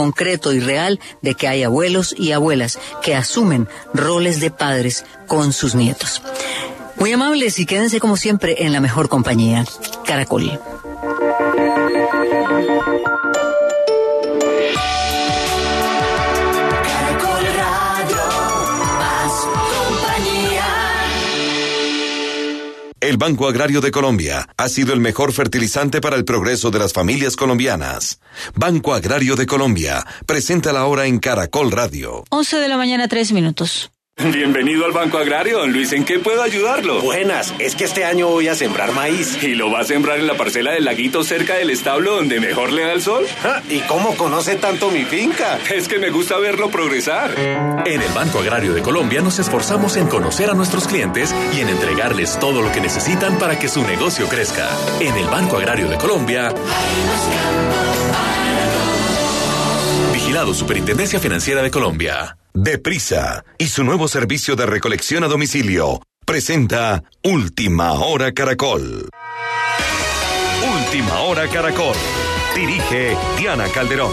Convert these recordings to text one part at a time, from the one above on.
concreto y real de que hay abuelos y abuelas que asumen roles de padres con sus nietos. Muy amables y quédense como siempre en la mejor compañía. Caracol. Banco Agrario de Colombia ha sido el mejor fertilizante para el progreso de las familias colombianas. Banco Agrario de Colombia presenta la hora en Caracol Radio. 11 de la mañana, 3 minutos. Bienvenido al Banco Agrario, don Luis. ¿En qué puedo ayudarlo? Buenas, es que este año voy a sembrar maíz. ¿Y lo va a sembrar en la parcela del laguito cerca del establo donde mejor le da el sol? ¿Y cómo conoce tanto mi finca? Es que me gusta verlo progresar. En el Banco Agrario de Colombia nos esforzamos en conocer a nuestros clientes y en entregarles todo lo que necesitan para que su negocio crezca. En el Banco Agrario de Colombia. Vigilado Superintendencia Financiera de Colombia. Deprisa y su nuevo servicio de recolección a domicilio presenta Última Hora Caracol. Última Hora Caracol. Dirige Diana Calderón.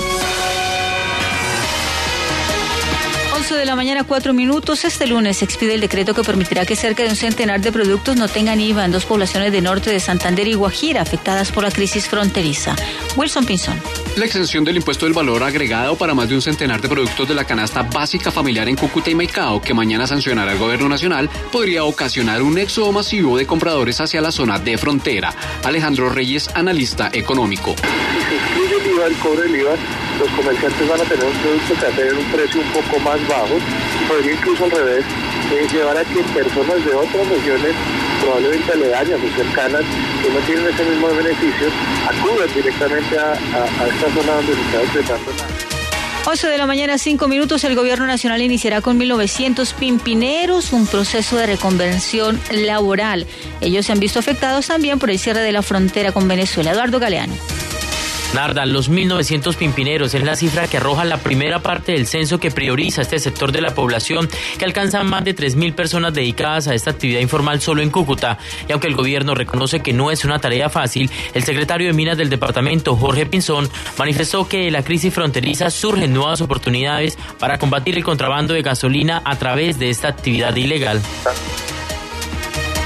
11 de la mañana, 4 minutos. Este lunes expide el decreto que permitirá que cerca de un centenar de productos no tengan IVA en dos poblaciones de norte de Santander y Guajira afectadas por la crisis fronteriza. Wilson Pinzón. La exención del impuesto del valor agregado para más de un centenar de productos de la canasta básica familiar en Cúcuta y Maicao, que mañana sancionará el gobierno nacional, podría ocasionar un éxodo masivo de compradores hacia la zona de frontera. Alejandro Reyes, analista económico. Si el IVA, el del IVA, los comerciantes van a tener un producto que va a tener un precio un poco más bajo, podría incluso al revés, eh, llevar a que personas de otras regiones probablemente aledañas o cercanas que no tienen ese mismo beneficio acudan directamente a, a, a esta zona donde se está decretando la 11 de la mañana, 5 minutos, el gobierno nacional iniciará con 1.900 pimpineros un proceso de reconversión laboral. Ellos se han visto afectados también por el cierre de la frontera con Venezuela. Eduardo Galeano. Narda, los 1.900 pimpineros es la cifra que arroja la primera parte del censo que prioriza este sector de la población, que alcanza más de 3.000 personas dedicadas a esta actividad informal solo en Cúcuta. Y aunque el gobierno reconoce que no es una tarea fácil, el secretario de Minas del departamento, Jorge Pinzón, manifestó que la crisis fronteriza surgen nuevas oportunidades para combatir el contrabando de gasolina a través de esta actividad ilegal.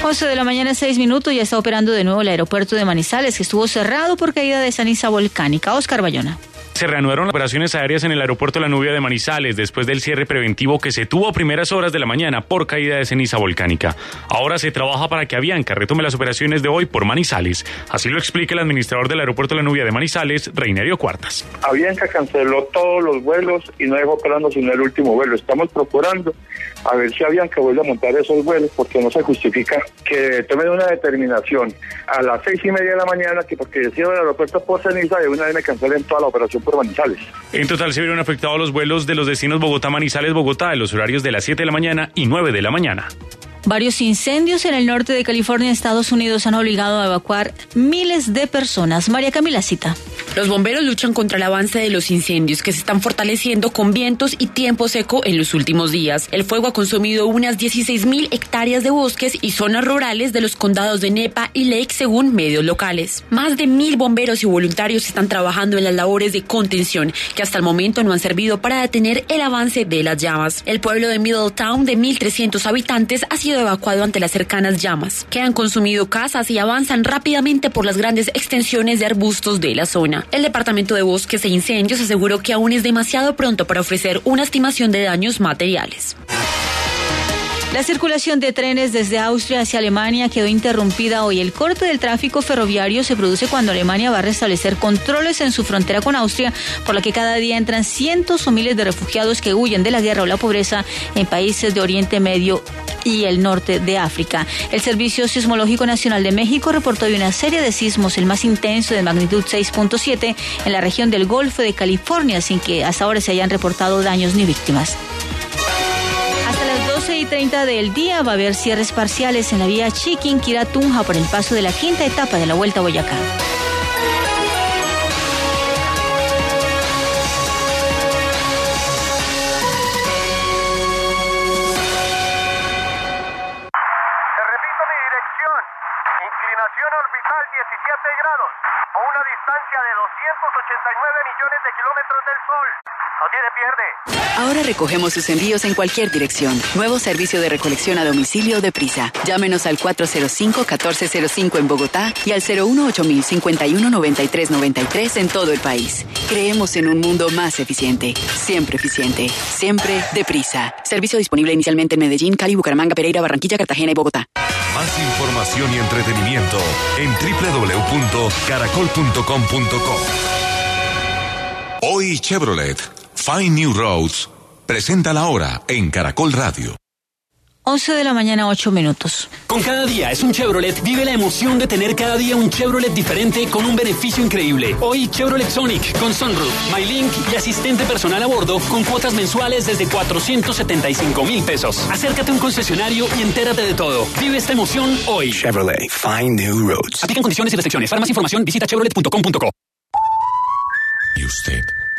11 de la mañana, 6 minutos, ya está operando de nuevo el aeropuerto de Manizales, que estuvo cerrado por caída de ceniza volcánica. Oscar Bayona se reanudaron las operaciones aéreas en el aeropuerto La Nubia de Manizales después del cierre preventivo que se tuvo a primeras horas de la mañana por caída de ceniza volcánica. Ahora se trabaja para que Avianca retome las operaciones de hoy por Manizales. Así lo explica el administrador del aeropuerto La Nubia de Manizales, Reinerio Cuartas. Avianca canceló todos los vuelos y no dejó operando sino el último vuelo. Estamos procurando a ver si Avianca vuelve a montar esos vuelos porque no se justifica que tomen una determinación a las seis y media de la mañana que porque decían el aeropuerto por ceniza de una vez me cancelen toda la operación por Manizales. En total se vieron afectados los vuelos de los destinos Bogotá-Manizales-Bogotá en los horarios de las 7 de la mañana y 9 de la mañana. Varios incendios en el norte de California, Estados Unidos, han obligado a evacuar miles de personas. María Camila Cita. Los bomberos luchan contra el avance de los incendios que se están fortaleciendo con vientos y tiempo seco en los últimos días. El fuego ha consumido unas 16 mil hectáreas de bosques y zonas rurales de los condados de Nepa y Lake, según medios locales. Más de mil bomberos y voluntarios están trabajando en las labores de contención que hasta el momento no han servido para detener el avance de las llamas. El pueblo de Middletown, de 1.300 habitantes, ha sido evacuado ante las cercanas llamas, que han consumido casas y avanzan rápidamente por las grandes extensiones de arbustos de la zona. El Departamento de Bosques e Incendios aseguró que aún es demasiado pronto para ofrecer una estimación de daños materiales. La circulación de trenes desde Austria hacia Alemania quedó interrumpida hoy. El corte del tráfico ferroviario se produce cuando Alemania va a restablecer controles en su frontera con Austria, por la que cada día entran cientos o miles de refugiados que huyen de la guerra o la pobreza en países de Oriente Medio y el norte de África. El Servicio Sismológico Nacional de México reportó hoy una serie de sismos, el más intenso de magnitud 6.7 en la región del Golfo de California, sin que hasta ahora se hayan reportado daños ni víctimas. Hasta las 12 y 30 del día va a haber cierres parciales en la vía Chiquinquirá-Tunja por el paso de la quinta etapa de la Vuelta a Boyacá. Inclinación orbital 17 grados, a una distancia de 289 millones de kilómetros del Sol. No tiene pierde. Ahora recogemos sus envíos en cualquier dirección. Nuevo servicio de recolección a domicilio de Prisa. Llámenos al 405-1405 en Bogotá y al 018-519393 en todo el país. Creemos en un mundo más eficiente. Siempre eficiente. Siempre deprisa. Servicio disponible inicialmente en Medellín, Cali, Bucaramanga, Pereira, Barranquilla, Cartagena y Bogotá. Más información y entretenimiento en www.caracol.com.co. Hoy Chevrolet, Find New Roads, presenta la hora en Caracol Radio. 11 de la mañana, 8 minutos. Con cada día es un Chevrolet. Vive la emoción de tener cada día un Chevrolet diferente con un beneficio increíble. Hoy Chevrolet Sonic con Sunroof, MyLink y asistente personal a bordo con cuotas mensuales desde 475 mil pesos. Acércate a un concesionario y entérate de todo. Vive esta emoción hoy. Chevrolet, find new roads. Aplican condiciones y restricciones. Para más información visita chevrolet.com.co.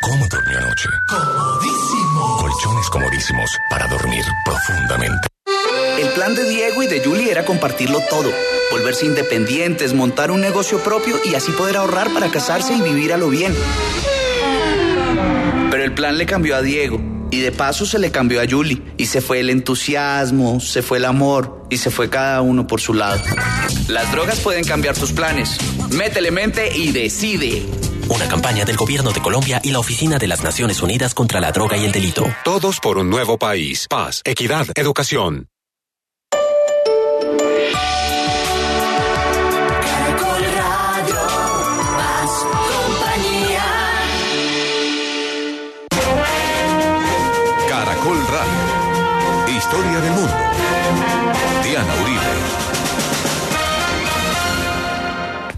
cómo durmió anoche? Comodísimo. Colchones comodísimos para dormir profundamente. El plan de Diego y de Julie era compartirlo todo, volverse independientes, montar un negocio propio y así poder ahorrar para casarse y vivir a lo bien. Pero el plan le cambió a Diego y de paso se le cambió a Julie y se fue el entusiasmo, se fue el amor y se fue cada uno por su lado. Las drogas pueden cambiar tus planes. Métele mente y decide. Una campaña del Gobierno de Colombia y la Oficina de las Naciones Unidas contra la Droga y el Delito. Todos por un nuevo país. Paz, equidad, educación. Caracol Radio, más compañía. Caracol Radio. Historia del mundo. Diana Uribe.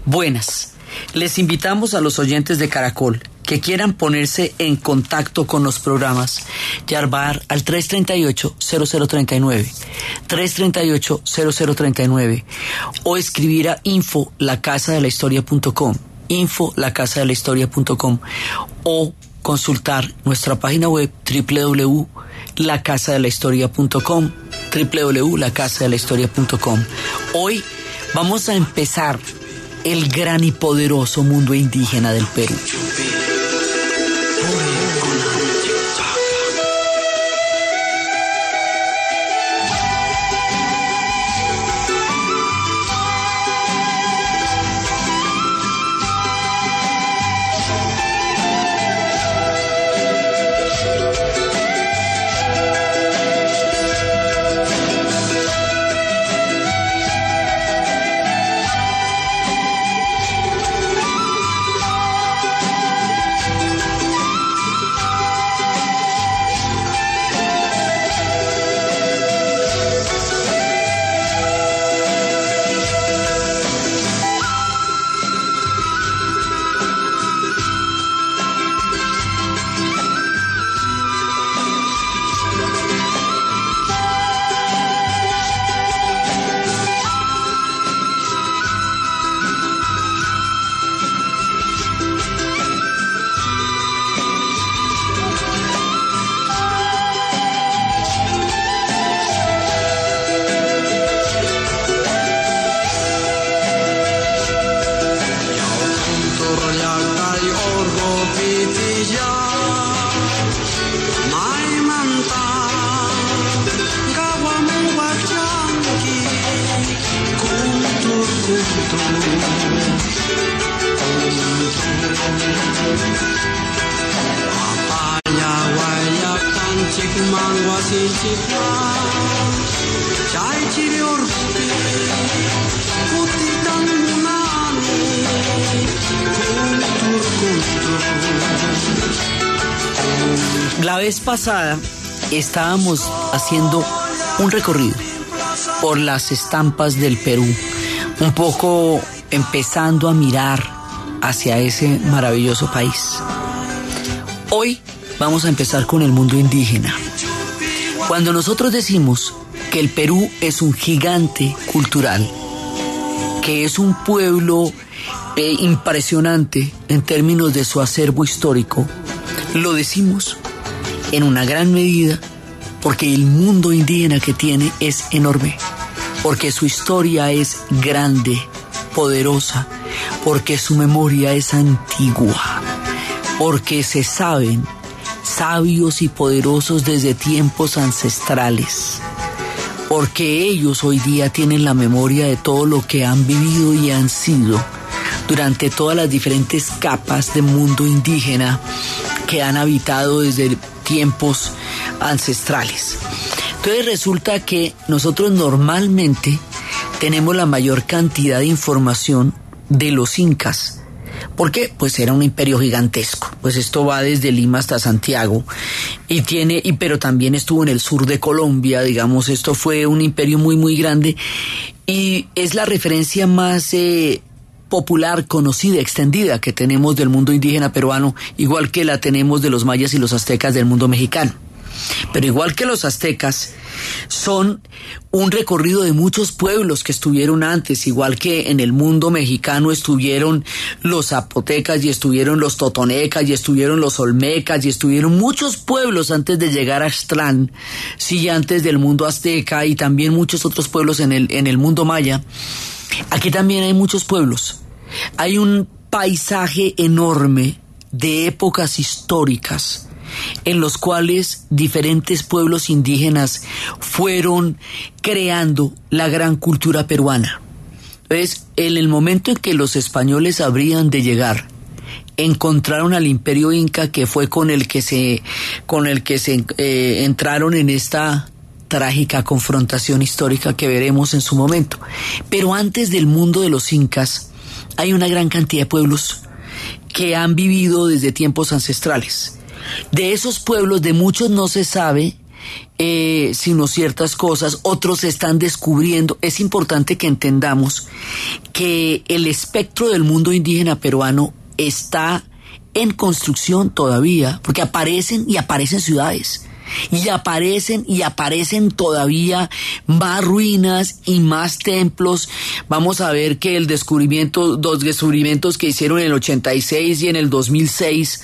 Buenas. Les invitamos a los oyentes de Caracol que quieran ponerse en contacto con los programas, llamar al 338-0039, 338-0039 o escribir a info la casa de la historia.com, info la casa de la historia.com o consultar nuestra página web www.lacasadelahistoria.com, www.lacasadelahistoria.com. Hoy vamos a empezar el gran y poderoso mundo indígena del Perú. Pasada estábamos haciendo un recorrido por las estampas del Perú, un poco empezando a mirar hacia ese maravilloso país. Hoy vamos a empezar con el mundo indígena. Cuando nosotros decimos que el Perú es un gigante cultural, que es un pueblo eh, impresionante en términos de su acervo histórico, lo decimos en una gran medida porque el mundo indígena que tiene es enorme, porque su historia es grande, poderosa, porque su memoria es antigua, porque se saben sabios y poderosos desde tiempos ancestrales, porque ellos hoy día tienen la memoria de todo lo que han vivido y han sido durante todas las diferentes capas del mundo indígena que han habitado desde tiempos ancestrales. Entonces resulta que nosotros normalmente tenemos la mayor cantidad de información de los incas. ¿Por qué? Pues era un imperio gigantesco. Pues esto va desde Lima hasta Santiago y tiene, y pero también estuvo en el sur de Colombia, digamos, esto fue un imperio muy muy grande y es la referencia más eh, popular, conocida, extendida que tenemos del mundo indígena peruano, igual que la tenemos de los mayas y los aztecas del mundo mexicano. Pero igual que los aztecas, son un recorrido de muchos pueblos que estuvieron antes, igual que en el mundo mexicano estuvieron los zapotecas y estuvieron los totonecas y estuvieron los olmecas y estuvieron muchos pueblos antes de llegar a Aztlán, sí, antes del mundo azteca y también muchos otros pueblos en el, en el mundo maya. Aquí también hay muchos pueblos. Hay un paisaje enorme de épocas históricas en los cuales diferentes pueblos indígenas fueron creando la gran cultura peruana. Entonces, en el momento en que los españoles habrían de llegar, encontraron al imperio inca que fue con el que se con el que se eh, entraron en esta trágica confrontación histórica que veremos en su momento. Pero antes del mundo de los incas hay una gran cantidad de pueblos que han vivido desde tiempos ancestrales. De esos pueblos, de muchos no se sabe eh, sino ciertas cosas, otros se están descubriendo. Es importante que entendamos que el espectro del mundo indígena peruano está en construcción todavía, porque aparecen y aparecen ciudades y aparecen y aparecen todavía más ruinas y más templos. Vamos a ver que el descubrimiento, dos descubrimientos que hicieron en el 86 y en el 2006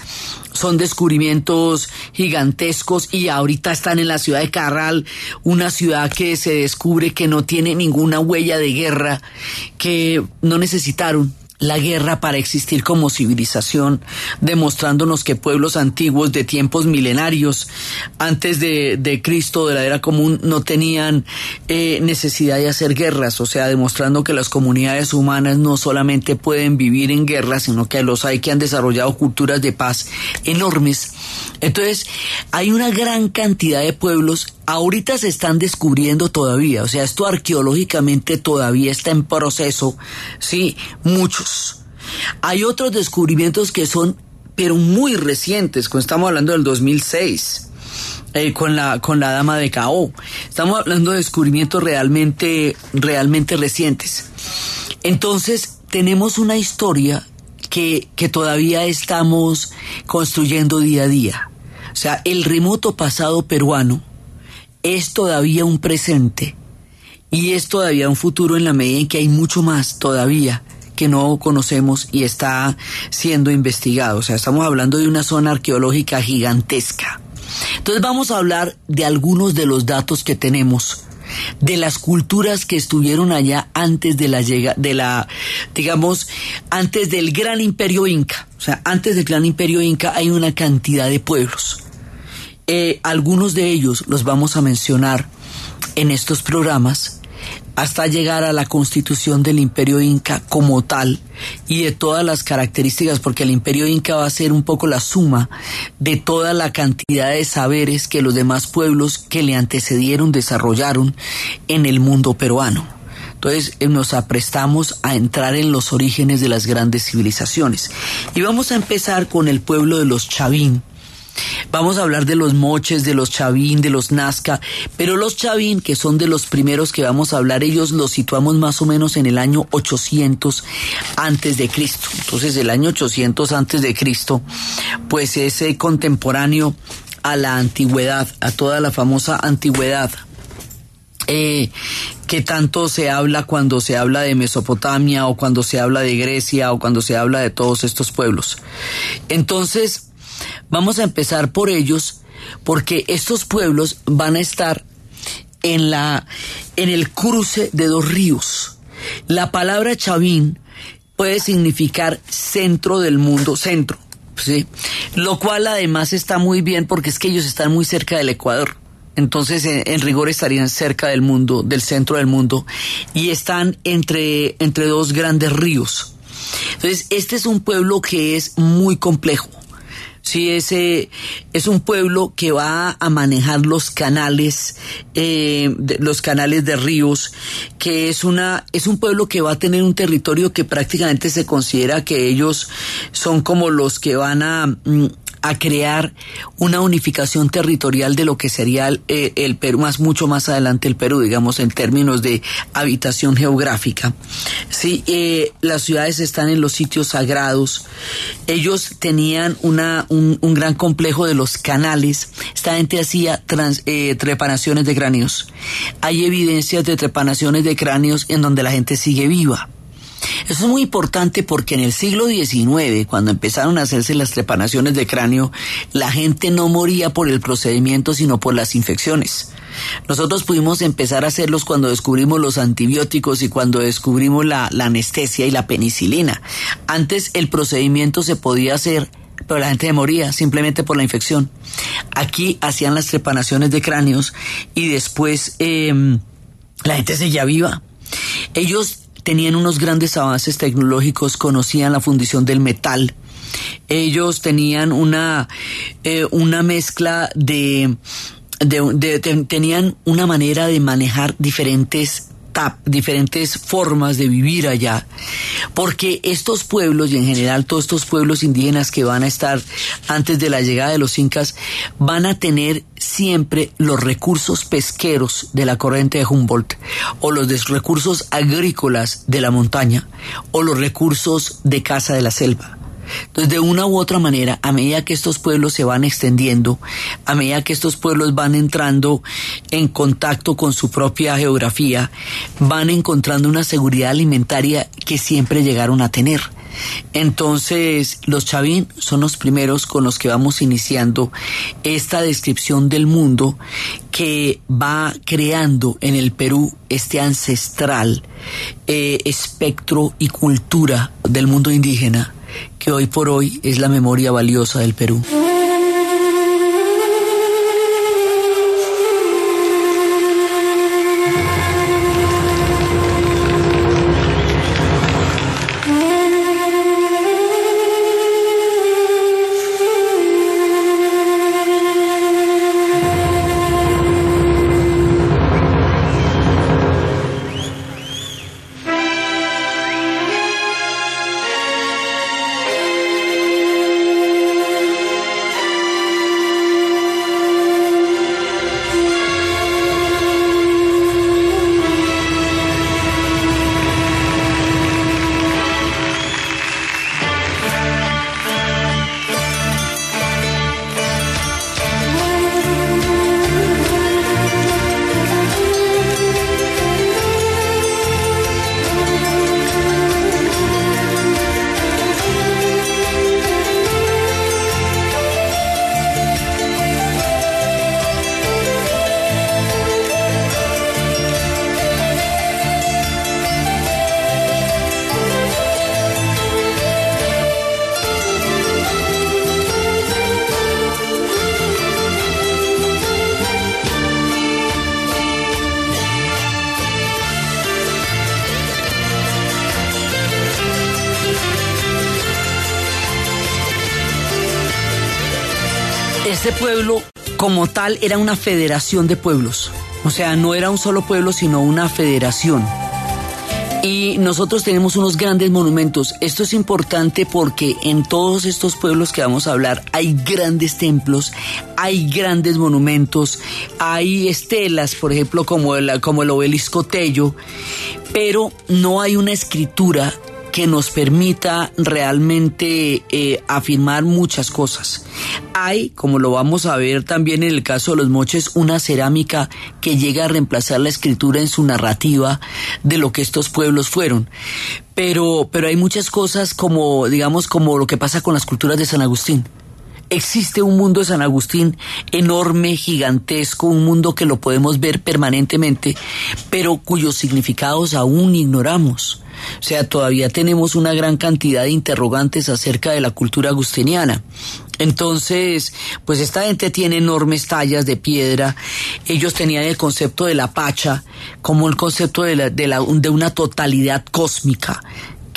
son descubrimientos gigantescos y ahorita están en la ciudad de Carral, una ciudad que se descubre que no tiene ninguna huella de guerra, que no necesitaron la guerra para existir como civilización, demostrándonos que pueblos antiguos de tiempos milenarios, antes de, Cristo, de la era común, no tenían eh, necesidad de hacer guerras, o sea, demostrando que las comunidades humanas no solamente pueden vivir en guerra, sino que los hay que han desarrollado culturas de paz enormes. Entonces, hay una gran cantidad de pueblos ahorita se están descubriendo todavía, o sea, esto arqueológicamente todavía está en proceso, sí, muchos. Hay otros descubrimientos que son, pero muy recientes, cuando estamos hablando del 2006. Eh, con la con la dama de Cao. Estamos hablando de descubrimientos realmente realmente recientes. Entonces tenemos una historia que, que todavía estamos construyendo día a día. O sea, el remoto pasado peruano es todavía un presente y es todavía un futuro en la medida en que hay mucho más todavía que no conocemos y está siendo investigado. O sea, estamos hablando de una zona arqueológica gigantesca. Entonces vamos a hablar de algunos de los datos que tenemos de las culturas que estuvieron allá antes de la llega, de la digamos antes del gran imperio inca o sea antes del gran imperio inca hay una cantidad de pueblos eh, algunos de ellos los vamos a mencionar en estos programas hasta llegar a la constitución del imperio inca como tal y de todas las características, porque el imperio inca va a ser un poco la suma de toda la cantidad de saberes que los demás pueblos que le antecedieron desarrollaron en el mundo peruano. Entonces eh, nos aprestamos a entrar en los orígenes de las grandes civilizaciones. Y vamos a empezar con el pueblo de los Chavín. Vamos a hablar de los moches, de los chavín, de los nazca, pero los chavín, que son de los primeros que vamos a hablar, ellos los situamos más o menos en el año 800 antes de Cristo. Entonces, el año 800 antes de Cristo, pues es eh, contemporáneo a la antigüedad, a toda la famosa antigüedad. Eh, que tanto se habla cuando se habla de Mesopotamia o cuando se habla de Grecia o cuando se habla de todos estos pueblos. Entonces, Vamos a empezar por ellos porque estos pueblos van a estar en la en el cruce de dos ríos. La palabra Chavín puede significar centro del mundo, centro, ¿sí? Lo cual además está muy bien porque es que ellos están muy cerca del Ecuador. Entonces, en, en rigor estarían cerca del mundo, del centro del mundo, y están entre, entre dos grandes ríos. Entonces, este es un pueblo que es muy complejo Sí, ese es un pueblo que va a manejar los canales, eh, de, los canales de ríos, que es una, es un pueblo que va a tener un territorio que prácticamente se considera que ellos son como los que van a, mm, a crear una unificación territorial de lo que sería el, eh, el, Perú, más mucho más adelante el Perú, digamos, en términos de habitación geográfica. Sí, eh, las ciudades están en los sitios sagrados. Ellos tenían una, un, gran complejo de los canales. Esta gente hacía eh, trepanaciones de cráneos. Hay evidencias de trepanaciones de cráneos en donde la gente sigue viva. Eso es muy importante porque en el siglo XIX, cuando empezaron a hacerse las trepanaciones de cráneo, la gente no moría por el procedimiento, sino por las infecciones. Nosotros pudimos empezar a hacerlos cuando descubrimos los antibióticos y cuando descubrimos la, anestesia y la penicilina. Antes el procedimiento se podía hacer pero la gente moría simplemente por la infección. Aquí hacían las trepanaciones de cráneos y después eh, la gente seguía viva. Ellos tenían unos grandes avances tecnológicos, conocían la fundición del metal. Ellos tenían una, eh, una mezcla de, de, tenían una manera de manejar diferentes diferentes formas de vivir allá, porque estos pueblos y en general todos estos pueblos indígenas que van a estar antes de la llegada de los incas van a tener siempre los recursos pesqueros de la corriente de Humboldt o los recursos agrícolas de la montaña o los recursos de casa de la selva. Entonces, de una u otra manera, a medida que estos pueblos se van extendiendo, a medida que estos pueblos van entrando en contacto con su propia geografía, van encontrando una seguridad alimentaria que siempre llegaron a tener. Entonces, los Chavín son los primeros con los que vamos iniciando esta descripción del mundo que va creando en el Perú este ancestral eh, espectro y cultura del mundo indígena que hoy por hoy es la memoria valiosa del Perú. Era una federación de pueblos. O sea, no era un solo pueblo, sino una federación. Y nosotros tenemos unos grandes monumentos. Esto es importante porque en todos estos pueblos que vamos a hablar hay grandes templos, hay grandes monumentos, hay estelas, por ejemplo, como el, como el obelisco Tello, pero no hay una escritura que nos permita realmente eh, afirmar muchas cosas. Hay, como lo vamos a ver también en el caso de los moches, una cerámica que llega a reemplazar la escritura en su narrativa de lo que estos pueblos fueron. Pero, pero hay muchas cosas como, digamos, como lo que pasa con las culturas de San Agustín. Existe un mundo de San Agustín enorme, gigantesco, un mundo que lo podemos ver permanentemente, pero cuyos significados aún ignoramos. O sea, todavía tenemos una gran cantidad de interrogantes acerca de la cultura agustiniana. Entonces, pues esta gente tiene enormes tallas de piedra. Ellos tenían el concepto de la pacha como el concepto de, la, de, la, de una totalidad cósmica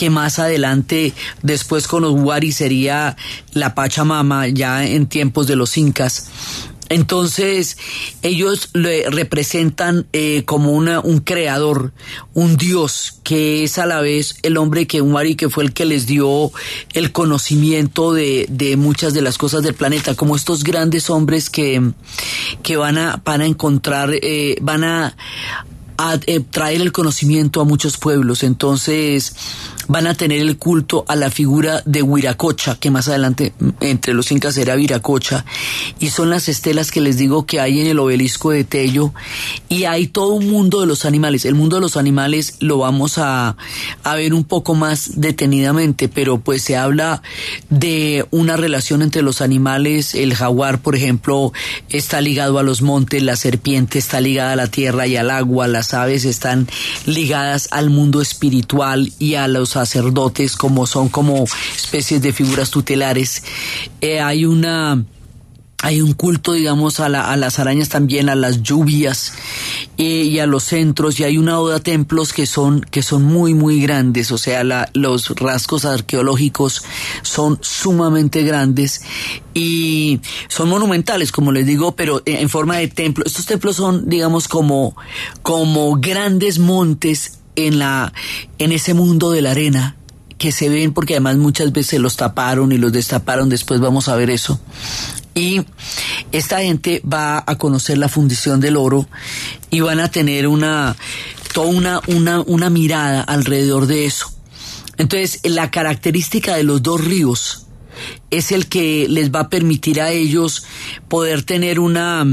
que más adelante, después con los Wari, sería la Pachamama, ya en tiempos de los incas. Entonces, ellos le representan eh, como una, un creador, un dios, que es a la vez el hombre que Wari, que fue el que les dio el conocimiento de, de muchas de las cosas del planeta, como estos grandes hombres que, que van, a, van a encontrar, eh, van a, eh, traer el conocimiento a muchos pueblos. Entonces van a tener el culto a la figura de Huiracocha, que más adelante mm, entre los incas era Viracocha, y son las estelas que les digo que hay en el obelisco de Tello, y hay todo un mundo de los animales. El mundo de los animales lo vamos a, a ver un poco más detenidamente, pero pues se habla de una relación entre los animales, el jaguar, por ejemplo, está ligado a los montes, la serpiente está ligada a la tierra y al agua, las aves están ligadas al mundo espiritual y a los sacerdotes como son como especies de figuras tutelares. Eh, hay una hay un culto, digamos, a, la, a, las arañas también, a las lluvias eh, y a los centros, y hay una oda a templos que son, que son muy, muy grandes, o sea, la, los rasgos arqueológicos son sumamente grandes y son monumentales, como les digo, pero en forma de templo. Estos templos son, digamos, como, como grandes montes en la, en ese mundo de la arena que se ven porque además muchas veces los taparon y los destaparon, después vamos a ver eso. Y esta gente va a conocer la fundición del oro y van a tener una, toda una, una, una mirada alrededor de eso. Entonces, la característica de los dos ríos es el que les va a permitir a ellos poder tener una,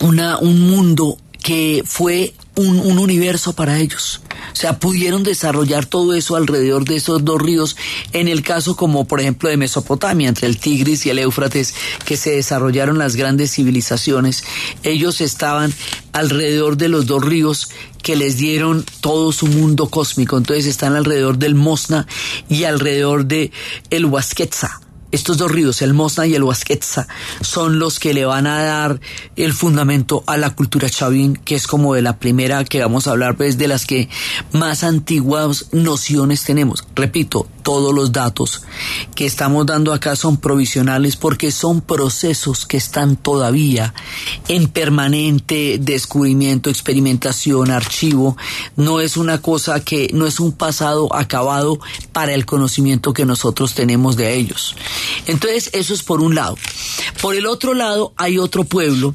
una, un mundo que fue un, un, universo para ellos. O sea, pudieron desarrollar todo eso alrededor de esos dos ríos, en el caso como por ejemplo de Mesopotamia, entre el Tigris y el Éufrates, que se desarrollaron las grandes civilizaciones. Ellos estaban alrededor de los dos ríos que les dieron todo su mundo cósmico. Entonces están alrededor del Mosna y alrededor de el Huasquetza. Estos dos ríos, el Mosna y el Huasquetza, son los que le van a dar el fundamento a la cultura chavín, que es como de la primera que vamos a hablar, pues de las que más antiguas nociones tenemos. Repito, todos los datos que estamos dando acá son provisionales porque son procesos que están todavía en permanente descubrimiento, experimentación, archivo. No es una cosa que, no es un pasado acabado para el conocimiento que nosotros tenemos de ellos. Entonces, eso es por un lado. Por el otro lado, hay otro pueblo,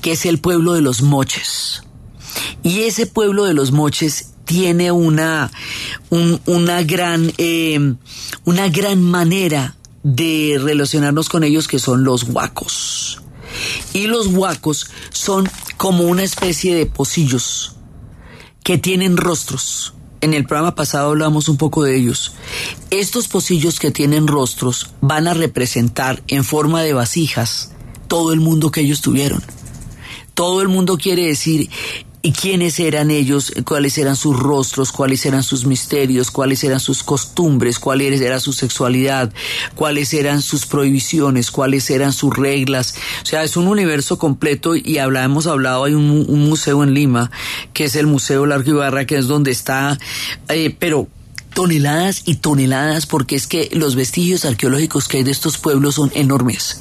que es el pueblo de los moches. Y ese pueblo de los moches tiene una, un, una, gran, eh, una gran manera de relacionarnos con ellos que son los huacos. Y los huacos son como una especie de pocillos que tienen rostros. En el programa pasado hablamos un poco de ellos. Estos pocillos que tienen rostros van a representar en forma de vasijas todo el mundo que ellos tuvieron. Todo el mundo quiere decir, y quiénes eran ellos, cuáles eran sus rostros, cuáles eran sus misterios, cuáles eran sus costumbres, cuál era su sexualidad, cuáles eran sus prohibiciones, cuáles eran sus reglas. O sea, es un universo completo y habla, hemos hablado, hay un, un museo en Lima, que es el Museo Largo Ibarra, que es donde está, eh, pero toneladas y toneladas porque es que los vestigios arqueológicos que hay de estos pueblos son enormes,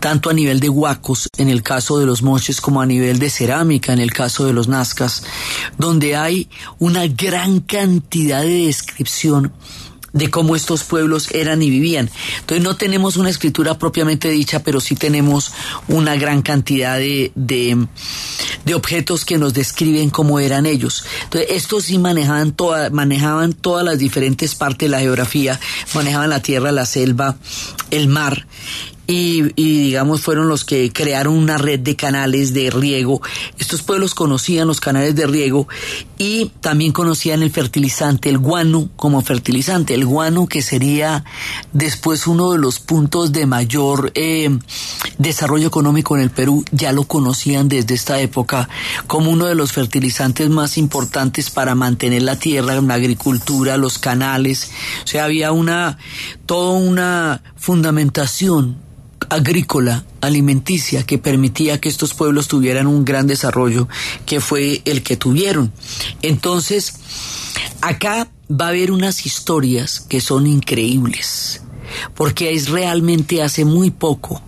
tanto a nivel de huacos en el caso de los moches como a nivel de cerámica en el caso de los nazcas, donde hay una gran cantidad de descripción de cómo estos pueblos eran y vivían. Entonces no tenemos una escritura propiamente dicha, pero sí tenemos una gran cantidad de, de, objetos que nos describen cómo eran ellos. Entonces estos sí manejaban, toda, manejaban todas las diferentes partes de la geografía, manejaban la tierra, la selva, el mar y, y, digamos fueron los que crearon una red de canales de riego. Estos pueblos conocían los canales de riego y también conocían el fertilizante, el guano como fertilizante, el guano que sería después uno de los puntos de mayor eh, desarrollo económico en el Perú, ya lo conocían desde esta época como uno de los fertilizantes más importantes para mantener la tierra, la agricultura, los canales, o sea, había una, toda una fundamentación agrícola, alimenticia, que permitía que estos pueblos tuvieran un gran desarrollo, que fue el que tuvieron. Entonces, acá va a haber unas historias que son increíbles, porque es realmente hace muy poco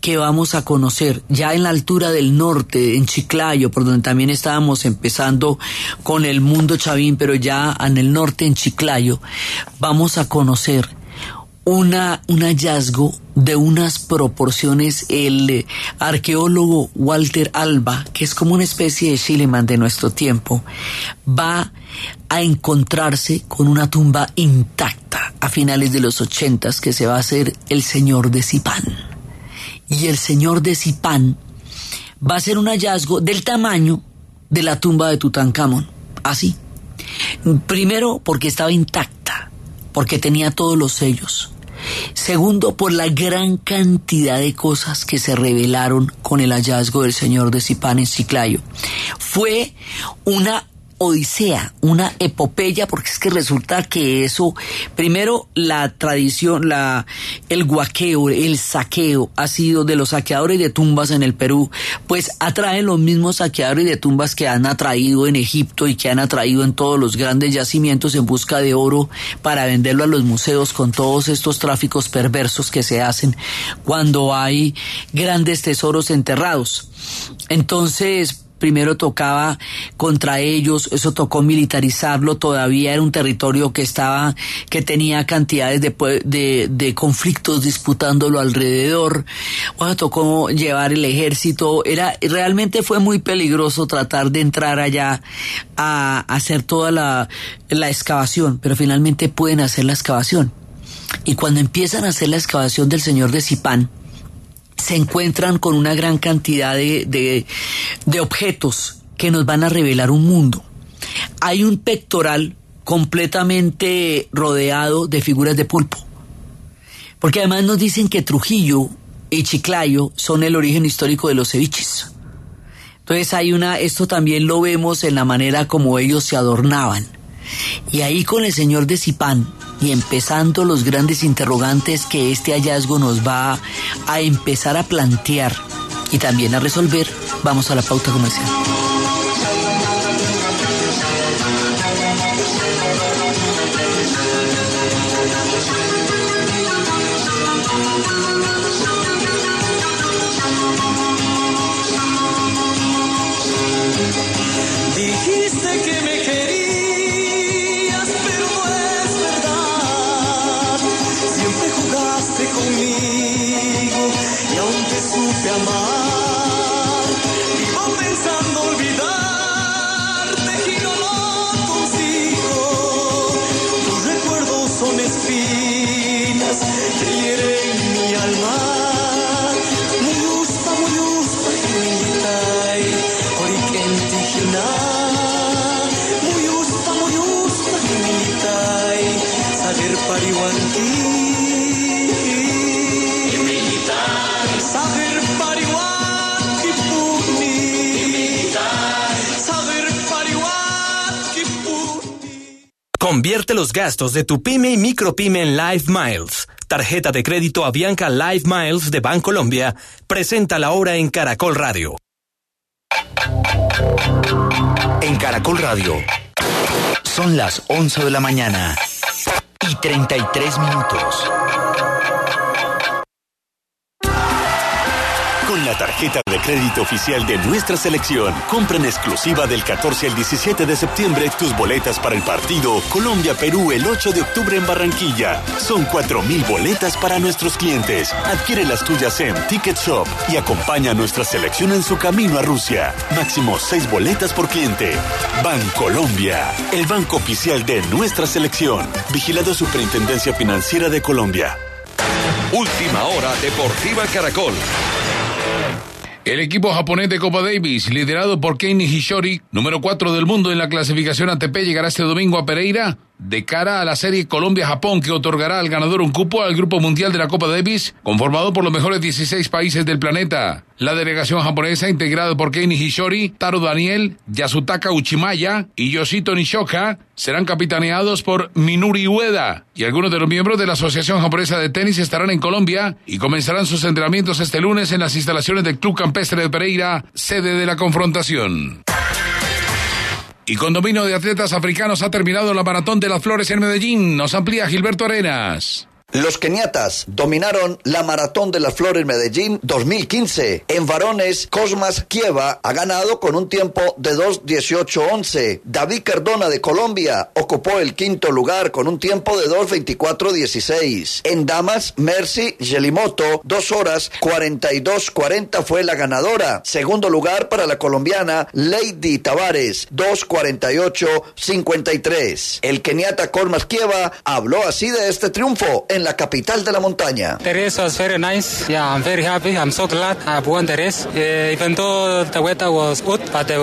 que vamos a conocer ya en la altura del norte, en Chiclayo, por donde también estábamos empezando con el mundo chavín, pero ya en el norte, en Chiclayo, vamos a conocer un hallazgo de unas proporciones. El eh, arqueólogo Walter Alba, que es como una especie de Schliemann de nuestro tiempo, va a encontrarse con una tumba intacta a finales de los ochentas que se va a hacer el señor de Zipán. Y el señor de Zipán va a ser un hallazgo del tamaño de la tumba de Tutankamón. Así. Primero porque estaba intacta, porque tenía todos los sellos. Segundo, por la gran cantidad de cosas que se revelaron con el hallazgo del señor de Zipán en Chiclayo. Fue una odisea, una epopeya, porque es que resulta que eso, primero la tradición, la, el guaqueo, el saqueo, ha sido de los saqueadores de tumbas en el Perú, pues atraen los mismos saqueadores de tumbas que han atraído en Egipto y que han atraído en todos los grandes yacimientos en busca de oro para venderlo a los museos con todos estos tráficos perversos que se hacen cuando hay grandes tesoros enterrados. Entonces, primero tocaba contra ellos, eso tocó militarizarlo, todavía era un territorio que estaba, que tenía cantidades de, de, de conflictos disputándolo alrededor, bueno, tocó llevar el ejército, era, realmente fue muy peligroso tratar de entrar allá a, hacer toda la, la excavación, pero finalmente pueden hacer la excavación. Y cuando empiezan a hacer la excavación del señor de Zipán, se encuentran con una gran cantidad de, de, objetos que nos van a revelar un mundo. Hay un pectoral completamente rodeado de figuras de pulpo. Porque además nos dicen que Trujillo y Chiclayo son el origen histórico de los ceviches. Entonces hay una, esto también lo vemos en la manera como ellos se adornaban. Y ahí con el señor de Zipán y empezando los grandes interrogantes que este hallazgo nos va a empezar a plantear y también a resolver, vamos a la pauta comercial. Convierte los gastos de tu pyme y micropyme en Live Miles. Tarjeta de crédito Avianca Live Miles de Bancolombia presenta la hora en Caracol Radio. En Caracol Radio. Son las 11 de la mañana y 33 minutos. La tarjeta de crédito oficial de nuestra selección, compra en exclusiva del 14 al 17 de septiembre tus boletas para el partido Colombia-Perú el 8 de octubre en Barranquilla. Son 4.000 boletas para nuestros clientes. Adquiere las tuyas en Ticket Shop y acompaña a nuestra selección en su camino a Rusia. Máximo 6 boletas por cliente. Bancolombia, el banco oficial de nuestra selección. Vigilado Superintendencia Financiera de Colombia. Última hora Deportiva Caracol. El equipo japonés de Copa Davis, liderado por Kei Nishishori, número 4 del mundo en la clasificación ATP, llegará este domingo a Pereira de cara a la serie Colombia-Japón que otorgará al ganador un cupo al Grupo Mundial de la Copa Davis, conformado por los mejores 16 países del planeta. La delegación japonesa, integrada por Kei Nishishori, Taro Daniel, Yasutaka Uchimaya y Yoshito Nishoka, serán capitaneados por Minuri Ueda y algunos de los miembros de la Asociación Japonesa de Tenis estarán en Colombia y comenzarán sus entrenamientos este lunes en las instalaciones del Club Campestre de Pereira, sede de la confrontación. Y con dominio de atletas africanos ha terminado la Maratón de las Flores en Medellín. Nos amplía Gilberto Arenas. Los keniatas dominaron la Maratón de las Flores Medellín 2015. En varones, Cosmas Kieva ha ganado con un tiempo de 2.18.11. David Cardona de Colombia ocupó el quinto lugar con un tiempo de 2.24.16. En damas, Mercy Gelimoto, 2 horas 42.40 fue la ganadora. Segundo lugar para la colombiana Lady Tavares, 2.48.53. El keniata Cosmas Kieva habló así de este triunfo la capital de la montaña. The race was very nice. Yeah, I'm very happy. I'm so glad I've won the race. Uh, even though the weather was good, but the,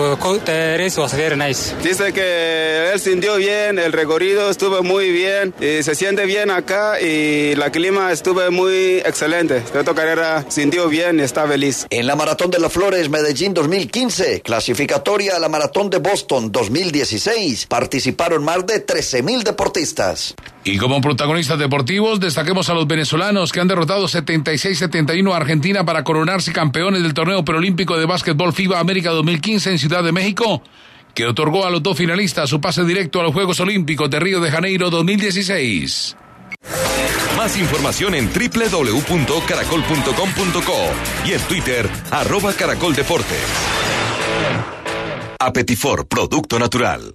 the race was very nice. Dice que él sintió bien, el recorrido estuvo muy bien, y se siente bien acá y la clima estuvo muy excelente. Esta carrera sintió bien y está feliz. En la Maratón de las Flores Medellín 2015, clasificatoria a la Maratón de Boston 2016, participaron más de 13.000 deportistas. Y como protagonistas deportivos, destaquemos a los venezolanos que han derrotado 76-71 a Argentina para coronarse campeones del torneo preolímpico de básquetbol FIBA América 2015 en Ciudad de México, que otorgó a los dos finalistas su pase directo a los Juegos Olímpicos de Río de Janeiro 2016. Más información en www.caracol.com.co y en Twitter, arroba caracoldeportes. Apetifor, producto natural.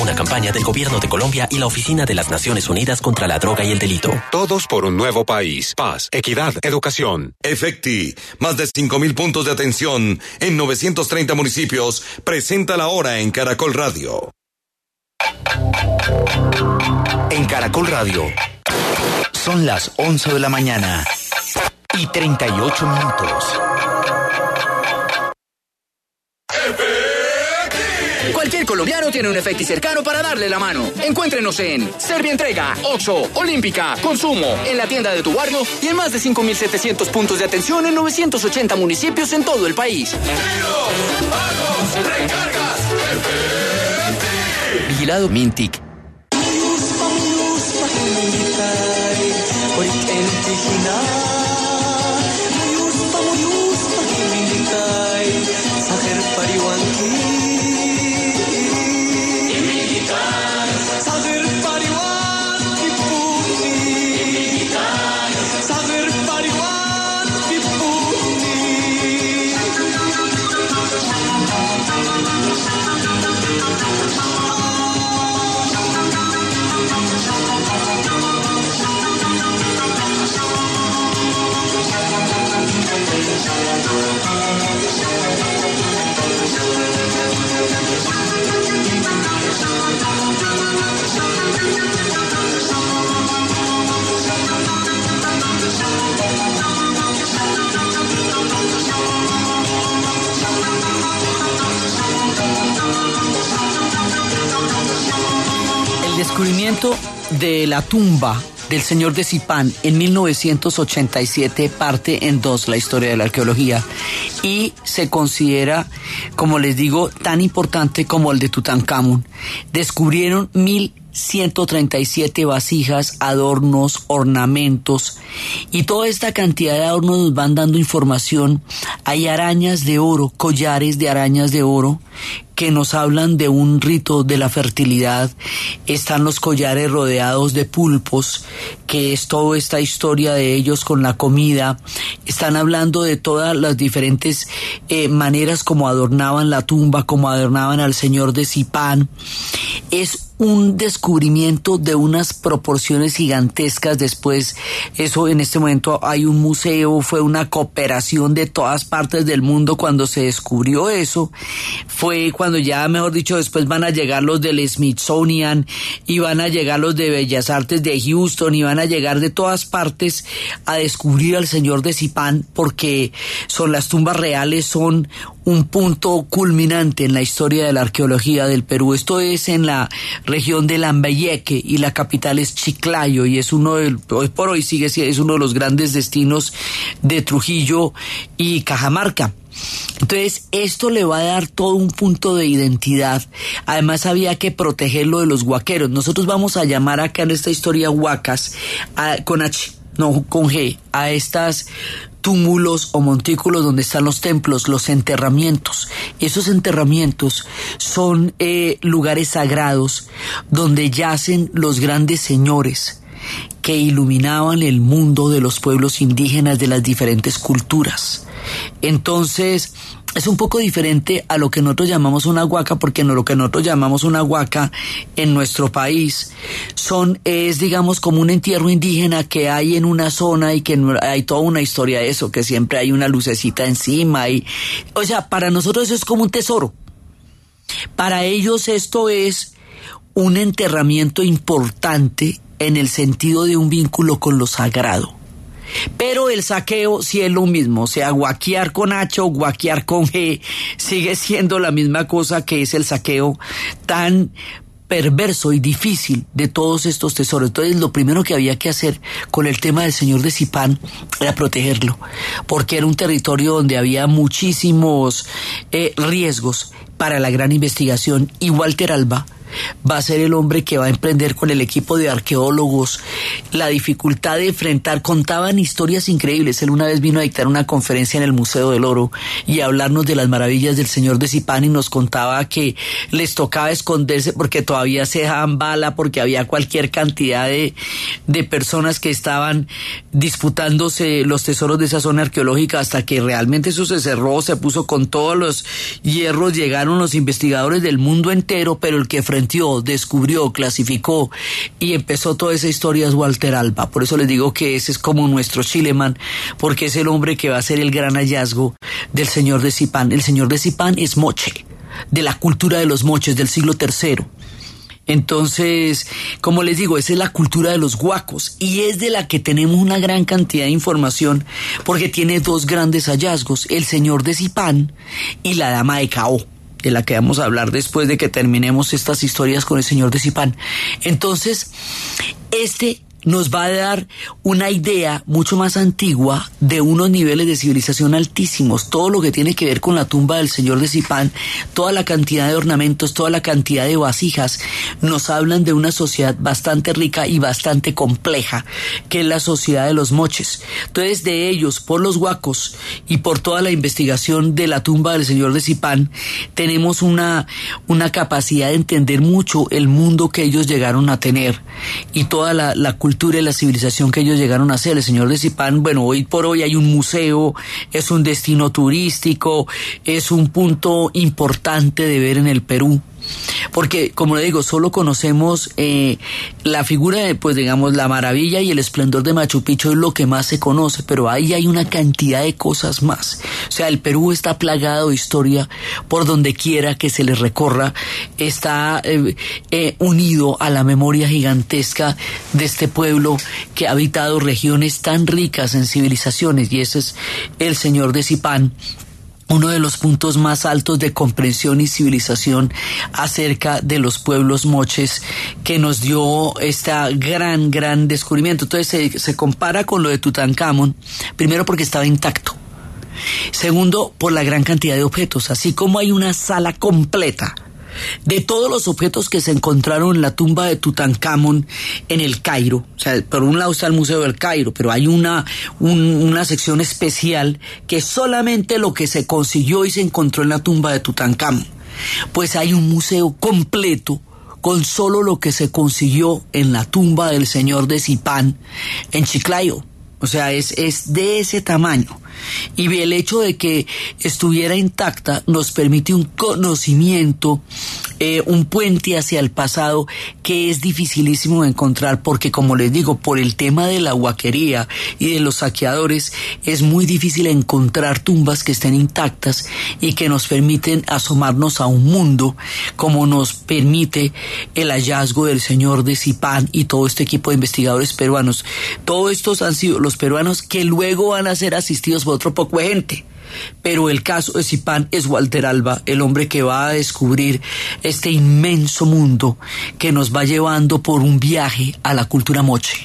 Una campaña del Gobierno de Colombia y la Oficina de las Naciones Unidas contra la Droga y el Delito. Todos por un nuevo país. Paz, equidad, educación. Efecti, más de 5.000 puntos de atención en 930 municipios, presenta la hora en Caracol Radio. En Caracol Radio. Son las 11 de la mañana y 38 minutos. Cualquier colombiano tiene un efecto cercano para darle la mano. Encuéntrenos en Servientrega, Oxo, Olímpica, Consumo, en la tienda de tu barrio y en más de 5.700 puntos de atención en 980 municipios en todo el país. Vigilado Mintic. Descubrimiento de la tumba del señor de Zipán en 1987 parte en dos la historia de la arqueología y se considera, como les digo, tan importante como el de Tutankamón. Descubrieron mil 137 vasijas, adornos, ornamentos y toda esta cantidad de adornos nos van dando información. Hay arañas de oro, collares de arañas de oro que nos hablan de un rito de la fertilidad. Están los collares rodeados de pulpos, que es toda esta historia de ellos con la comida. Están hablando de todas las diferentes eh, maneras como adornaban la tumba, como adornaban al señor de Zipán. Es un descubrimiento de unas proporciones gigantescas. Después, eso en este momento hay un museo, fue una cooperación de todas partes del mundo cuando se descubrió eso. Fue cuando ya, mejor dicho, después van a llegar los del Smithsonian y van a llegar los de Bellas Artes de Houston y van a llegar de todas partes a descubrir al señor de Zipán porque son las tumbas reales, son un punto culminante en la historia de la arqueología del Perú. Esto es en la región de Lambayeque y la capital es Chiclayo y es uno del, hoy por hoy sigue es uno de los grandes destinos de Trujillo y Cajamarca. Entonces, esto le va a dar todo un punto de identidad. Además, había que protegerlo de los huaqueros. Nosotros vamos a llamar acá en esta historia huacas a, con H, no con G, a estas túmulos o montículos donde están los templos, los enterramientos. Esos enterramientos son eh, lugares sagrados donde yacen los grandes señores que iluminaban el mundo de los pueblos indígenas de las diferentes culturas. Entonces, es un poco diferente a lo que nosotros llamamos una huaca, porque lo que nosotros llamamos una huaca en nuestro país son, es digamos como un entierro indígena que hay en una zona y que hay toda una historia de eso, que siempre hay una lucecita encima y, o sea, para nosotros eso es como un tesoro. Para ellos esto es un enterramiento importante en el sentido de un vínculo con lo sagrado. Pero el saqueo sí es lo mismo, o sea, guaquear con H o guaquear con G sigue siendo la misma cosa que es el saqueo tan perverso y difícil de todos estos tesoros. Entonces, lo primero que había que hacer con el tema del señor de Zipán era protegerlo, porque era un territorio donde había muchísimos eh, riesgos para la gran investigación. Y Walter Alba va a ser el hombre que va a emprender con el equipo de arqueólogos la dificultad de enfrentar. Contaban historias increíbles. Él una vez vino a dictar una conferencia en el Museo del Oro y a hablarnos de las maravillas del señor de Zipán y nos contaba que les tocaba esconderse porque todavía se dejaban bala, porque había cualquier cantidad de, de personas que estaban disputándose los tesoros de esa zona arqueológica hasta que realmente eso se cerró, se puso con todos los hierros, llegaron los investigadores del mundo entero, pero el que descubrió, clasificó y empezó toda esa historia es Walter Alba. Por eso les digo que ese es como nuestro Chileman, porque es el hombre que va a ser el gran hallazgo del señor de Zipán. El señor de Zipán es moche, de la cultura de los moches del siglo III. Entonces, como les digo, esa es la cultura de los guacos y es de la que tenemos una gran cantidad de información porque tiene dos grandes hallazgos, el señor de Zipán y la dama de Cao, de la que vamos a hablar después de que terminemos estas historias con el señor de Zipán. Entonces, este nos va a dar una idea mucho más antigua de unos niveles de civilización altísimos. Todo lo que tiene que ver con la tumba del señor de Zipán, toda la cantidad de ornamentos, toda la cantidad de vasijas, nos hablan de una sociedad bastante rica y bastante compleja, que es la sociedad de los moches. Entonces, de ellos, por los huacos y por toda la investigación de la tumba del señor de Zipán, tenemos una, una capacidad de entender mucho el mundo que ellos llegaron a tener y toda la, la cultura y la civilización que ellos llegaron a hacer. El señor de Zipán, bueno, hoy por hoy hay un museo, es un destino turístico, es un punto importante de ver en el Perú. Porque, como le digo, solo conocemos eh, la figura de, pues digamos, la maravilla y el esplendor de Machu Picchu es lo que más se conoce, pero ahí hay una cantidad de cosas más. O sea, el Perú está plagado de historia por donde quiera que se le recorra, está eh, eh, unido a la memoria gigantesca de este pueblo que ha habitado regiones tan ricas en civilizaciones, y ese es el señor de Zipán uno de los puntos más altos de comprensión y civilización acerca de los pueblos moches que nos dio este gran, gran descubrimiento. Entonces se, se compara con lo de Tutankamón, primero porque estaba intacto. Segundo, por la gran cantidad de objetos, así como hay una sala completa de todos los objetos que se encontraron en la tumba de Tutankamón en el Cairo. O sea, por un lado está el Museo del Cairo, pero hay una, una sección especial que solamente lo que se consiguió y se encontró en la tumba de Tutankamón. Pues hay un museo completo con solo lo que se consiguió en la tumba del señor de Zipán en Chiclayo. O sea, es, es de ese tamaño. Y el hecho de que estuviera intacta nos permite un conocimiento, eh, un puente hacia el pasado que es dificilísimo de encontrar porque, como les digo, por el tema de la huaquería y de los saqueadores, es muy difícil encontrar tumbas que estén intactas y que nos permiten asomarnos a un mundo como nos permite el hallazgo del señor de Zipán y todo este equipo de investigadores peruanos. Todos estos han sido los peruanos que luego van a ser asistidos por otro poco de gente. Pero el caso de Zipán es Walter Alba, el hombre que va a descubrir este inmenso mundo que nos va llevando por un viaje a la cultura moche.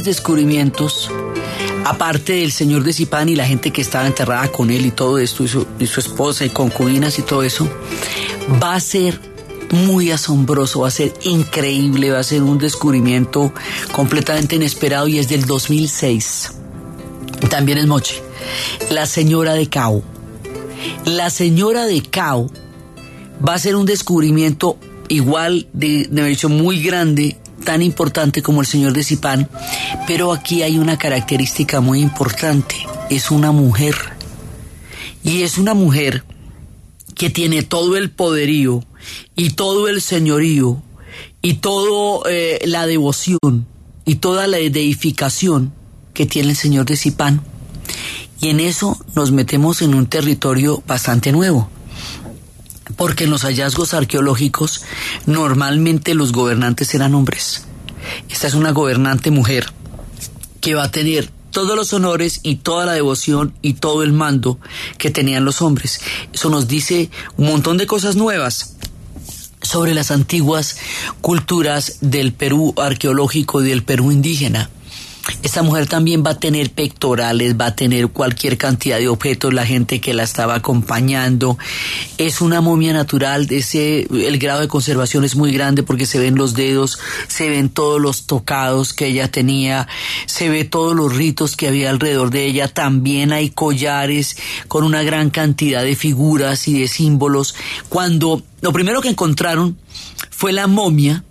Descubrimientos aparte del señor de Zipán y la gente que estaba enterrada con él y todo esto, y su, esposa y concubinas y todo eso, va a ser muy asombroso, va a ser increíble, va a ser un descubrimiento completamente inesperado y es del 2006. También es Moche. La señora de Cao. La señora de Cao va a ser un descubrimiento igual de, de muy grande, tan importante como el señor de Zipán, pero aquí hay una característica muy importante, es una mujer. Y es una mujer que tiene todo el poderío y todo el señorío y toda eh, la devoción y toda la deificación que tiene el señor de Zipán. Y en eso nos metemos en un territorio bastante nuevo porque en los hallazgos arqueológicos normalmente los gobernantes eran hombres. Esta es una gobernante mujer que va a tener todos los honores y toda la devoción y todo el mando que tenían los hombres. Eso nos dice un montón de cosas nuevas sobre las antiguas culturas del Perú arqueológico y del Perú indígena. Esta mujer también va a tener pectorales, va a tener cualquier cantidad de objetos, la gente que la estaba acompañando. Es una momia natural, ese, el grado de conservación es muy grande porque se ven los dedos, se ven todos los tocados que ella tenía, se ve todos los ritos que había alrededor de ella. También hay collares con una gran cantidad de figuras y de símbolos. Cuando lo primero que encontraron fue la momia,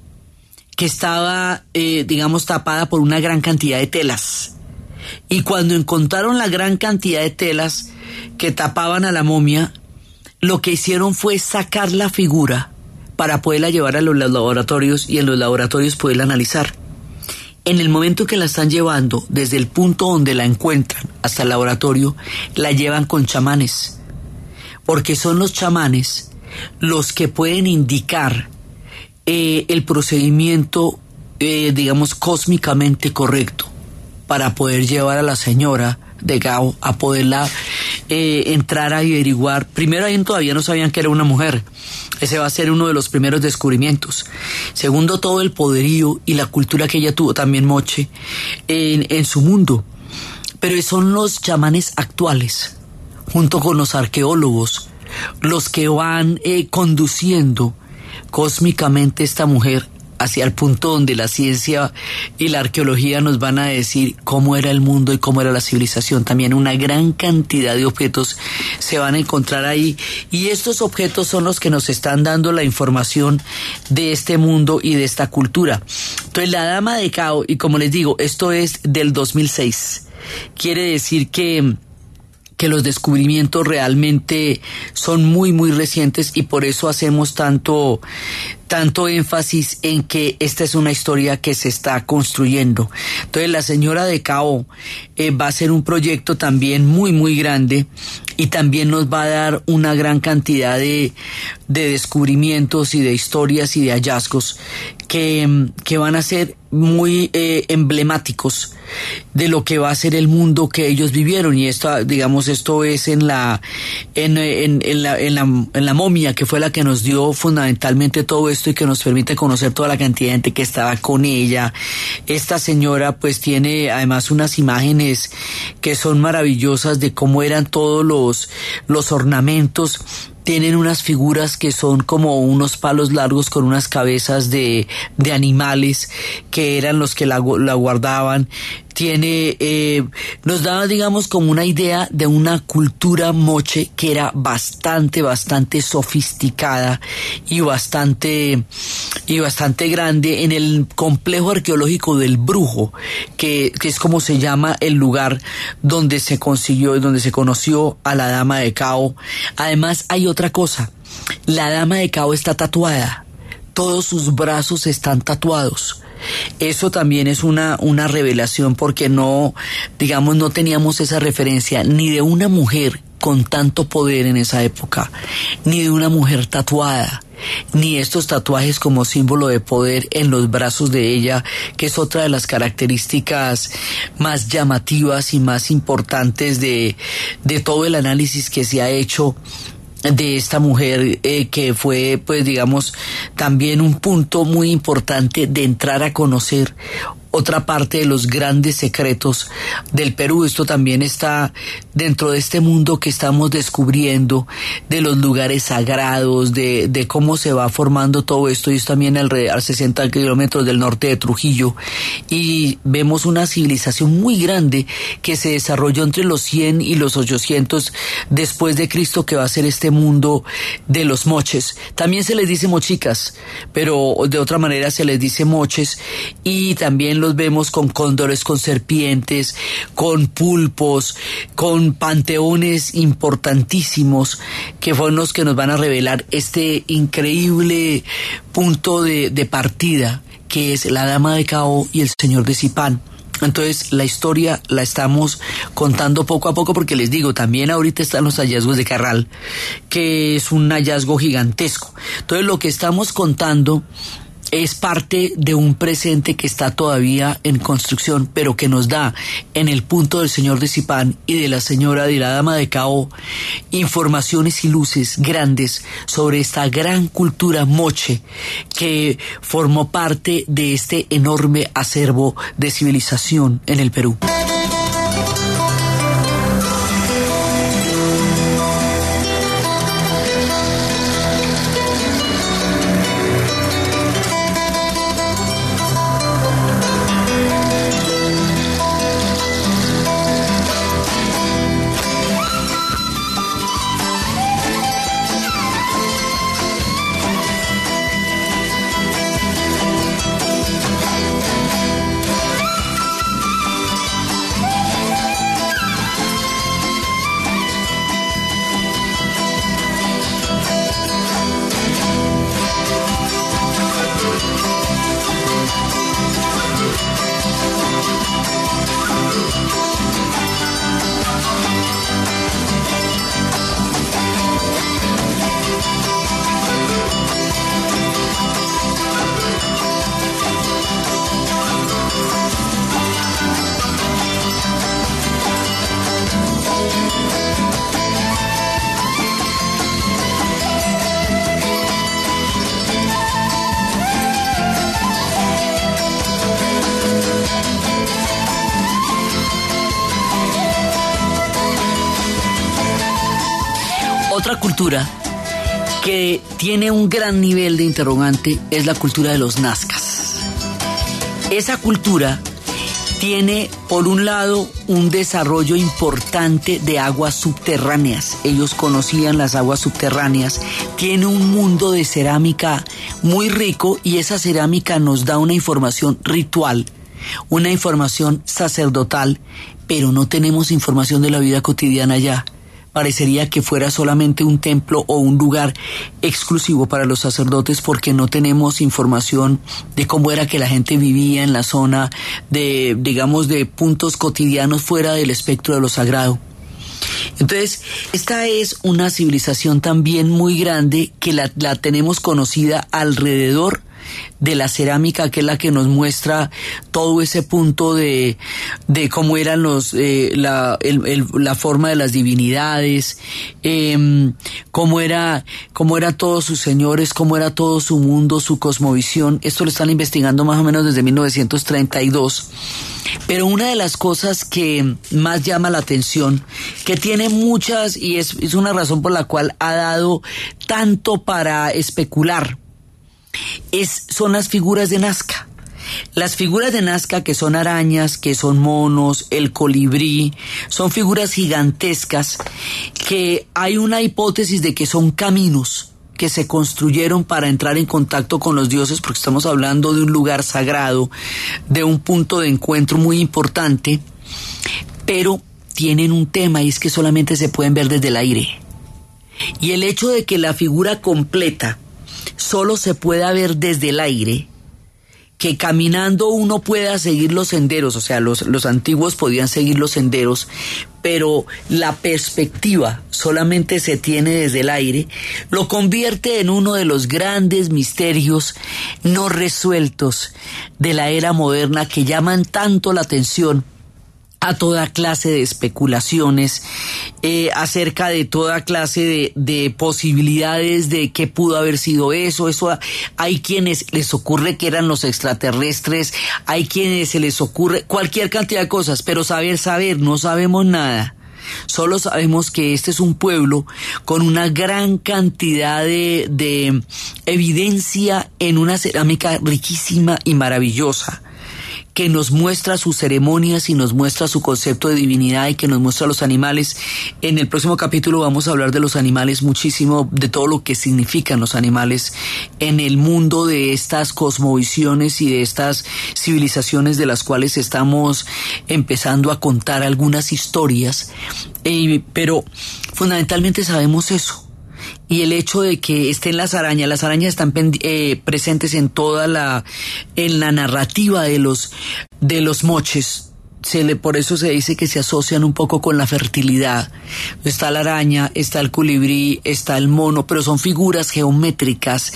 que estaba, eh, digamos, tapada por una gran cantidad de telas. Y cuando encontraron la gran cantidad de telas que tapaban a la momia, lo que hicieron fue sacar la figura para poderla llevar a los laboratorios y en los laboratorios poderla analizar. En el momento que la están llevando, desde el punto donde la encuentran hasta el laboratorio, la llevan con chamanes. Porque son los chamanes los que pueden indicar eh, el procedimiento, eh, digamos, cósmicamente correcto para poder llevar a la señora de Gao a poderla eh, entrar a averiguar. Primero, ahí todavía no sabían que era una mujer. Ese va a ser uno de los primeros descubrimientos. Segundo, todo el poderío y la cultura que ella tuvo también Moche en, su mundo. Pero son los chamanes actuales, junto con los arqueólogos, los que van conduciendo cósmicamente esta mujer hacia el punto donde la ciencia y la arqueología nos van a decir cómo era el mundo y cómo era la civilización. También una gran cantidad de objetos se van a encontrar ahí y estos objetos son los que nos están dando la información de este mundo y de esta cultura. Entonces la Dama de Cao, y como les digo, esto es del 2006, quiere decir que que los descubrimientos realmente son muy muy recientes y por eso hacemos tanto tanto énfasis en que esta es una historia que se está construyendo. Entonces la señora de Cao eh, va a ser un proyecto también muy muy grande y también nos va a dar una gran cantidad de, de descubrimientos y de historias y de hallazgos que, que van a ser muy eh, emblemáticos de lo que va a ser el mundo que ellos vivieron y esto digamos esto es en la en, en, en, la, en, la, en la momia que fue la que nos dio fundamentalmente todo esto y que nos permite conocer toda la cantidad de gente que estaba con ella. Esta señora pues tiene además unas imágenes que son maravillosas de cómo eran todos los los ornamentos. Tienen unas figuras que son como unos palos largos con unas cabezas de, de animales que eran los que la, la guardaban tiene, eh, nos da, digamos, como una idea de una cultura moche que era bastante, bastante sofisticada y bastante, y bastante grande en el complejo arqueológico del Brujo, que, que es como se llama el lugar donde se consiguió, donde se conoció a la Dama de Cao. Además, hay otra cosa. La Dama de Cao está tatuada. Todos sus brazos están tatuados eso también es una, una revelación porque no, digamos, no teníamos esa referencia ni de una mujer con tanto poder en esa época, ni de una mujer tatuada, ni estos tatuajes como símbolo de poder en los brazos de ella, que es otra de las características más llamativas y más importantes de, de todo el análisis que se ha hecho de esta mujer eh, que fue pues digamos también un punto muy importante de entrar a conocer otra parte de los grandes secretos del Perú. Esto también está dentro de este mundo que estamos descubriendo, de los lugares sagrados, de, de cómo se va formando todo esto. Y es también alrededor, a 60 kilómetros del norte de Trujillo. Y vemos una civilización muy grande que se desarrolló entre los 100 y los 800 después de Cristo, que va a ser este mundo de los moches. También se les dice mochicas, pero de otra manera se les dice moches. Y también los vemos con cóndores, con serpientes, con pulpos, con panteones importantísimos que fueron los que nos van a revelar este increíble punto de, partida que es la Dama de Cao y el Señor de Zipán. Entonces la historia la estamos contando poco a poco porque les digo, también ahorita están los hallazgos de Carral, que es un hallazgo gigantesco. Entonces lo que estamos contando es parte de un presente que está todavía en construcción, pero que nos da en el punto del señor de Zipán y de la señora de la dama de Cao informaciones y luces grandes sobre esta gran cultura moche que formó parte de este enorme acervo de civilización en el Perú. Tiene un gran nivel de interrogante es la cultura de los nazcas. Esa cultura tiene, por un lado, un desarrollo importante de aguas subterráneas. Ellos conocían las aguas subterráneas. Tiene un mundo de cerámica muy rico y esa cerámica nos da una información ritual, una información sacerdotal, pero no tenemos información de la vida cotidiana allá parecería que fuera solamente un templo o un lugar exclusivo para los sacerdotes porque no tenemos información de cómo era que la gente vivía en la zona de, digamos, de puntos cotidianos fuera del espectro de lo sagrado. Entonces, esta es una civilización también muy grande que la, la tenemos conocida alrededor de la cerámica, que es la que nos muestra todo ese punto de, de cómo eran los, eh, la, la forma de las divinidades, eh, cómo era, cómo era todos sus señores, cómo era todo su mundo, su cosmovisión. Esto lo están investigando más o menos desde 1932. Pero una de las cosas que más llama la atención, que tiene muchas, y es, es una razón por la cual ha dado tanto para especular, es, son las figuras de Nazca. Las figuras de Nazca, que son arañas, que son monos, el colibrí, son figuras gigantescas que hay una hipótesis de que son caminos que se construyeron para entrar en contacto con los dioses, porque estamos hablando de un lugar sagrado, de un punto de encuentro muy importante, pero tienen un tema y es que solamente se pueden ver desde el aire. Y el hecho de que la figura completa solo se pueda ver desde el aire, que caminando uno pueda seguir los senderos, o sea, los, los antiguos podían seguir los senderos, pero la perspectiva solamente se tiene desde el aire, lo convierte en uno de los grandes misterios no resueltos de la era moderna que llaman tanto la atención a toda clase de especulaciones eh, acerca de toda clase de, de, posibilidades de qué pudo haber sido eso. Eso hay quienes les ocurre que eran los extraterrestres, hay quienes se les ocurre cualquier cantidad de cosas, pero saber, saber, no sabemos nada. Solo sabemos que este es un pueblo con una gran cantidad de evidencia en una cerámica riquísima y maravillosa que nos muestra sus ceremonias y nos muestra su concepto de divinidad y que nos muestra los animales. En el próximo capítulo vamos a hablar de los animales muchísimo, de todo lo que significan los animales en el mundo de estas cosmovisiones y de estas civilizaciones de las cuales estamos empezando a contar algunas historias. Eh, pero fundamentalmente sabemos eso y el hecho de que estén las arañas, las arañas están eh, presentes en toda la, en la narrativa de los, de los moches, se le, por eso se dice que se asocian un poco con la fertilidad. Está la araña, está el colibrí, está el mono, pero son figuras geométricas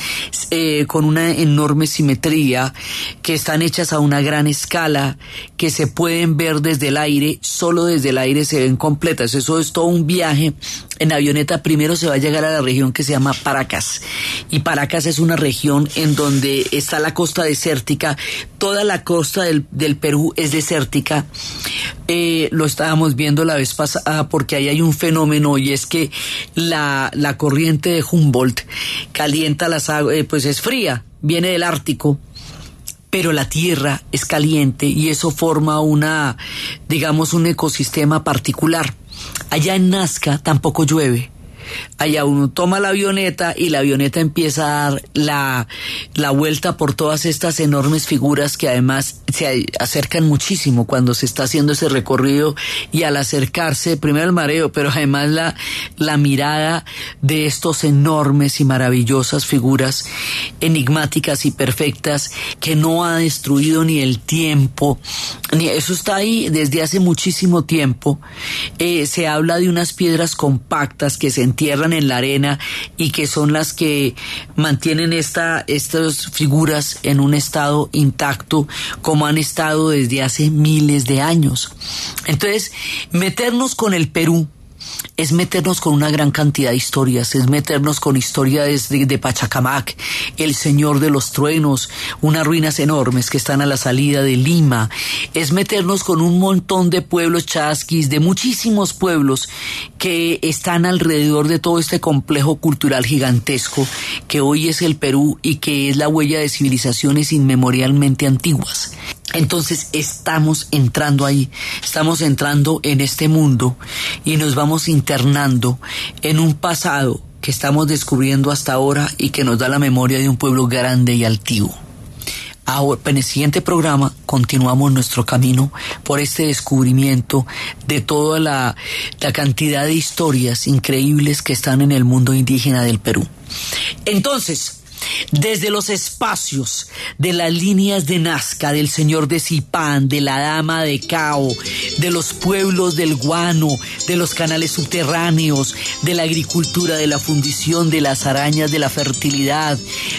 eh, con una enorme simetría que están hechas a una gran escala, que se pueden ver desde el aire, solo desde el aire se ven completas. Eso es todo un viaje en avioneta primero se va a llegar a la región que se llama Paracas. Y Paracas es una región en donde está la costa desértica. Toda la costa del, del Perú es desértica. Eh, lo estábamos viendo la vez pasada porque ahí hay un fenómeno y es que la, la corriente de Humboldt calienta las aguas, eh, pues es fría, viene del Ártico pero la tierra es caliente y eso forma una, digamos, un ecosistema particular. Allá en Nazca tampoco llueve. Allá uno toma la avioneta y la avioneta empieza a dar la, la vuelta por todas estas enormes figuras que además se acercan muchísimo cuando se está haciendo ese recorrido y al acercarse, primero el mareo, pero además la, la mirada de estos enormes y maravillosas figuras enigmáticas y perfectas que no ha destruido ni el tiempo, ni eso está ahí desde hace muchísimo tiempo. Eh, se habla de unas piedras compactas que se entierran en la arena y que son las que mantienen esta, estas figuras en un estado intacto como han estado desde hace miles de años. Entonces, meternos con el Perú es meternos con una gran cantidad de historias, es meternos con historias de, Pachacamac, el Señor de los Truenos, unas ruinas enormes que están a la salida de Lima, es meternos con un montón de pueblos chasquis, de muchísimos pueblos que están alrededor de todo este complejo cultural gigantesco que hoy es el Perú y que es la huella de civilizaciones inmemorialmente antiguas. Entonces estamos entrando ahí, estamos entrando en este mundo y nos vamos internando en un pasado que estamos descubriendo hasta ahora y que nos da la memoria de un pueblo grande y altivo. Ahora, en el siguiente programa continuamos nuestro camino por este descubrimiento de toda la, la cantidad de historias increíbles que están en el mundo indígena del Perú. Entonces, desde los espacios de las líneas de Nazca, del señor de Zipán, de la dama de Cao, de los pueblos del Guano, de los canales subterráneos, de la agricultura, de la fundición, de las arañas, de la fertilidad,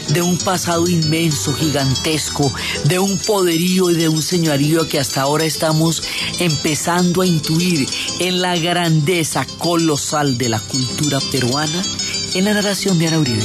de un pasado inmenso, gigantesco, de un poderío y de un señorío que hasta ahora estamos empezando a intuir en la grandeza colosal de la cultura peruana, en la narración de Ana Uribe,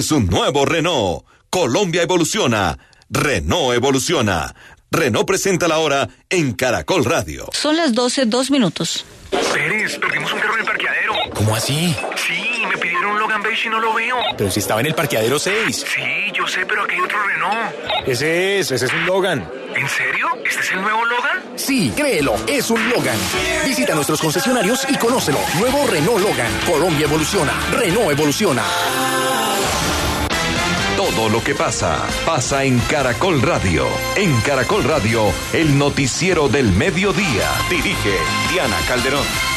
Es un nuevo Renault. Colombia evoluciona. Renault evoluciona. Renault presenta la hora en Caracol Radio. Son las 12, dos minutos. Pérez, perdimos un carro en el parqueadero. ¿Cómo así? Sí, pidieron un Logan Beige y no lo veo. Pero si estaba en el parqueadero 6. Sí, yo yo sé, pero aquí hay otro Renault. Ese es, ese es un Logan. ¿En serio? ¿Este es el nuevo Logan? Sí, créelo, es un Logan. Visita nuestros concesionarios y conócelo. Nuevo Renault Logan. Colombia evoluciona. Renault evoluciona. Todo lo que pasa, pasa en Caracol Radio. En Caracol Radio, el noticiero del mediodía. Dirige Diana Calderón.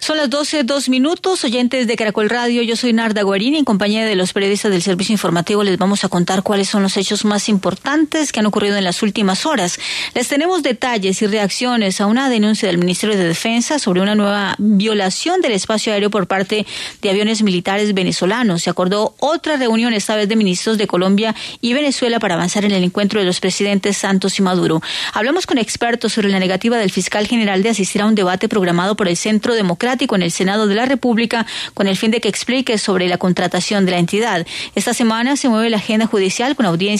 Son las 12, dos minutos, oyentes de Caracol Radio. Yo soy Narda Guarini. En compañía de los periodistas del servicio informativo les vamos a contar cuáles son los hechos más importantes que han ocurrido en las últimas horas. Les tenemos detalles y reacciones a una denuncia del Ministerio de Defensa sobre una nueva violación del espacio aéreo por parte de aviones militares venezolanos. Se acordó otra reunión, esta vez de ministros de Colombia y Venezuela, para avanzar en el encuentro de los presidentes Santos y Maduro. Hablamos con expertos sobre la negativa del fiscal general de asistir a un debate programado por el Centro Democrático en el Senado de la República con el fin de que explique sobre la contratación de la entidad. Esta semana se mueve la agenda judicial con audiencias